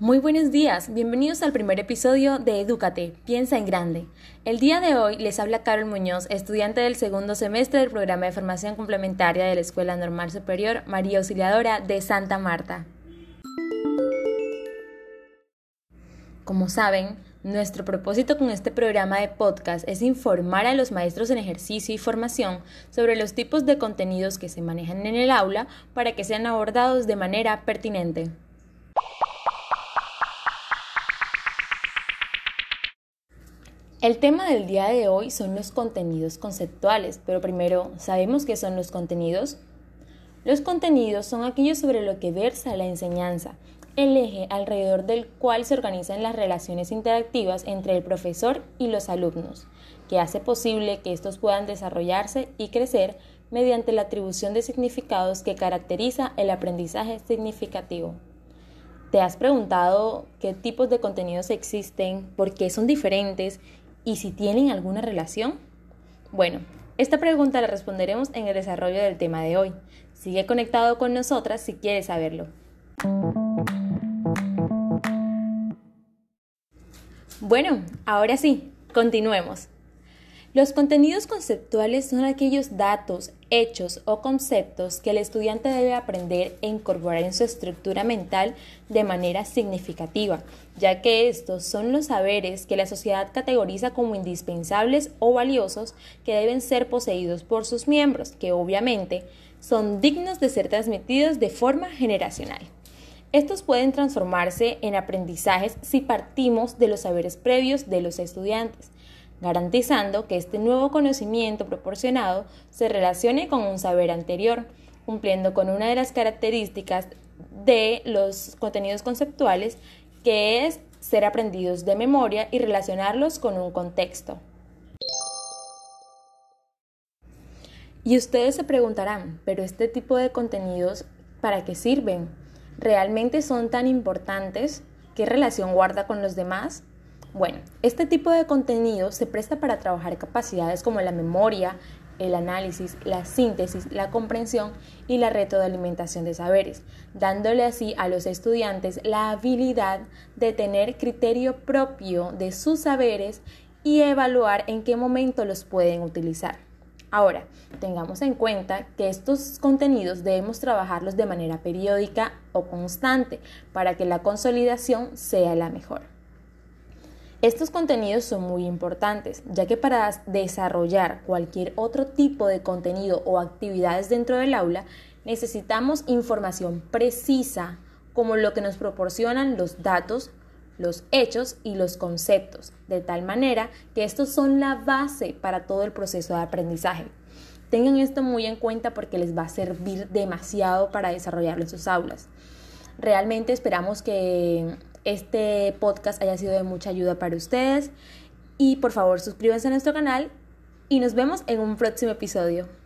Muy buenos días, bienvenidos al primer episodio de Edúcate, piensa en grande. El día de hoy les habla Carol Muñoz, estudiante del segundo semestre del programa de formación complementaria de la Escuela Normal Superior María Auxiliadora de Santa Marta. Como saben, nuestro propósito con este programa de podcast es informar a los maestros en ejercicio y formación sobre los tipos de contenidos que se manejan en el aula para que sean abordados de manera pertinente. El tema del día de hoy son los contenidos conceptuales, pero primero, ¿sabemos qué son los contenidos? Los contenidos son aquellos sobre lo que versa la enseñanza, el eje alrededor del cual se organizan las relaciones interactivas entre el profesor y los alumnos, que hace posible que estos puedan desarrollarse y crecer mediante la atribución de significados que caracteriza el aprendizaje significativo. ¿Te has preguntado qué tipos de contenidos existen, por qué son diferentes y si tienen alguna relación? Bueno, esta pregunta la responderemos en el desarrollo del tema de hoy. Sigue conectado con nosotras si quieres saberlo. Bueno, ahora sí, continuemos. Los contenidos conceptuales son aquellos datos, hechos o conceptos que el estudiante debe aprender e incorporar en su estructura mental de manera significativa, ya que estos son los saberes que la sociedad categoriza como indispensables o valiosos que deben ser poseídos por sus miembros, que obviamente son dignos de ser transmitidos de forma generacional. Estos pueden transformarse en aprendizajes si partimos de los saberes previos de los estudiantes, garantizando que este nuevo conocimiento proporcionado se relacione con un saber anterior, cumpliendo con una de las características de los contenidos conceptuales, que es ser aprendidos de memoria y relacionarlos con un contexto. Y ustedes se preguntarán, pero este tipo de contenidos, ¿para qué sirven? ¿Realmente son tan importantes? ¿Qué relación guarda con los demás? Bueno, este tipo de contenido se presta para trabajar capacidades como la memoria, el análisis, la síntesis, la comprensión y la retroalimentación de saberes, dándole así a los estudiantes la habilidad de tener criterio propio de sus saberes y evaluar en qué momento los pueden utilizar. Ahora, tengamos en cuenta que estos contenidos debemos trabajarlos de manera periódica o constante para que la consolidación sea la mejor. Estos contenidos son muy importantes, ya que para desarrollar cualquier otro tipo de contenido o actividades dentro del aula, necesitamos información precisa, como lo que nos proporcionan los datos, los hechos y los conceptos, de tal manera que estos son la base para todo el proceso de aprendizaje. Tengan esto muy en cuenta porque les va a servir demasiado para desarrollarlo en sus aulas. Realmente esperamos que este podcast haya sido de mucha ayuda para ustedes y por favor suscríbanse a nuestro canal y nos vemos en un próximo episodio.